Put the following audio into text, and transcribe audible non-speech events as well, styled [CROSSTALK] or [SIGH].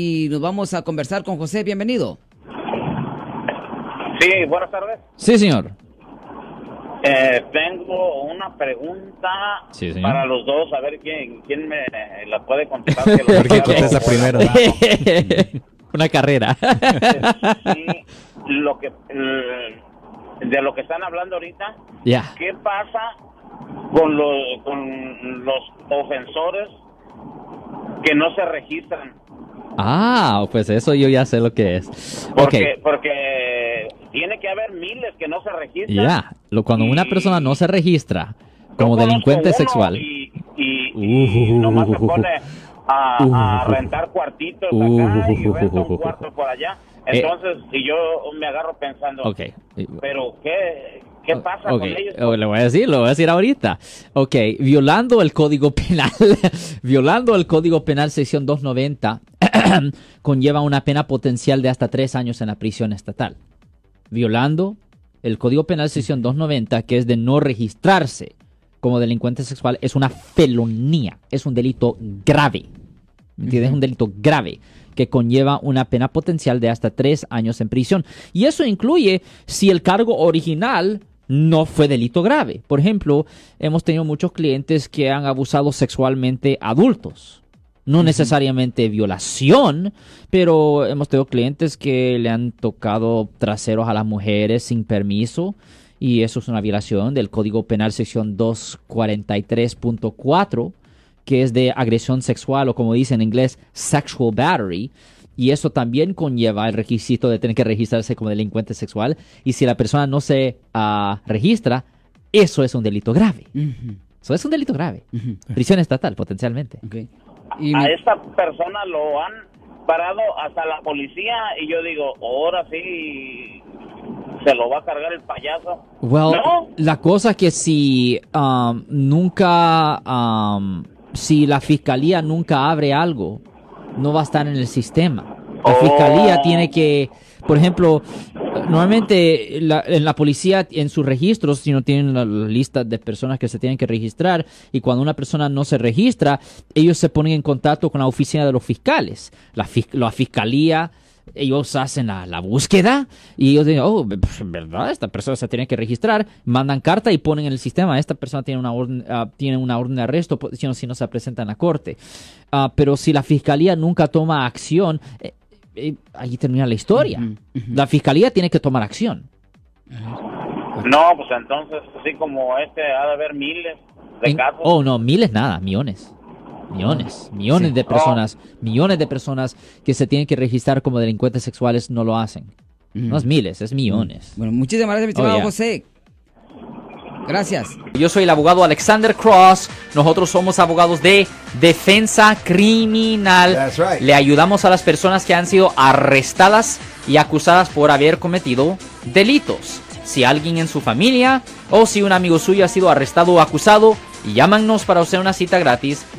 y nos vamos a conversar con José. Bienvenido. Sí, buenas tardes. Sí, señor. Eh, tengo una pregunta Sí, señor. para los dos, a ver quién, quién me la puede contestar. [LAUGHS] que lo ¿Por qué diga contesta primero? [LAUGHS] Una carrera. Sí, lo que, de lo que están hablando ahorita, Ya. ¿qué pasa con los, con los ofensores que no se registran? Ah, pues eso yo ya sé lo que es. Porque, porque tiene que haber miles que no se registran. Ya. Cuando una persona no se registra como delincuente sexual. Y, y, y Uh, nomás se pone a, a uh, rentar cuartitos uh, acá y renta un cuarto por allá. Eh. Entonces, y yo me agarro pensando, Ok. pero ¿qué, qué pasa con ellos? oh, le voy a decir, lo voy a decir ahorita. Ok, violando el Código Penal, [LAUGHS] violando el Código Penal sección 290, [CLEARS THROAT] conlleva una pena potencial de hasta tres años en la prisión estatal. Violando el Código Penal sección 290, que es de no registrarse como delincuente sexual, es una felonía, es un delito grave. ¿Me entiendes? Es un delito grave que conlleva una pena potencial de hasta tres años en prisión. Y eso incluye si el cargo original no fue delito grave. Por ejemplo, hemos tenido muchos clientes que han abusado sexualmente a adultos. No necesariamente violación, pero hemos tenido clientes que le han tocado traseros a las mujeres sin permiso y eso es una violación del Código Penal sección 243.4 que es de agresión sexual o como dice en inglés sexual battery y eso también conlleva el requisito de tener que registrarse como delincuente sexual y si la persona no se ah, registra eso es un delito grave eso es un delito grave prisión estatal potencialmente. Y a esta persona lo han parado hasta la policía y yo digo, ahora sí se lo va a cargar el payaso. Well, ¿No? la cosa que si um, nunca, um, si la fiscalía nunca abre algo, no va a estar en el sistema. La Oh. fiscalía tiene que, por ejemplo, normalmente la- en la policía, en sus registros, si no tienen la la lista de personas que se tienen que registrar, y cuando una persona no se registra, ellos se ponen en contacto con la oficina de los fiscales. La, la fiscalía ellos hacen la, la búsqueda y ellos dicen, oh, pues, en verdad, esta persona se tiene que registrar, mandan carta y ponen en el sistema, esta persona tiene una orden, ah, tiene una orden de arresto po- si no, si no se presenta en la corte. Ah, pero si la fiscalía nunca toma acción, eh, eh, ahí termina la historia. La fiscalía tiene que tomar acción. No, pues entonces, así como este, ha de haber miles de En- casos. oh, no, miles nada, millones. Millones, millones Sí. de personas, millones de personas que se tienen que registrar como delincuentes sexuales no lo hacen. No es miles, es millones. Bueno, muchísimas gracias, mi estimado Oh, yeah. José. Gracias. Yo soy el abogado Alexander Cross. Nosotros somos abogados de defensa criminal. That's right. Le ayudamos a las personas que han sido arrestadas y acusadas por haber cometido delitos. Si alguien en su familia o si un amigo suyo ha sido arrestado o acusado, llámanos para hacer una cita gratis.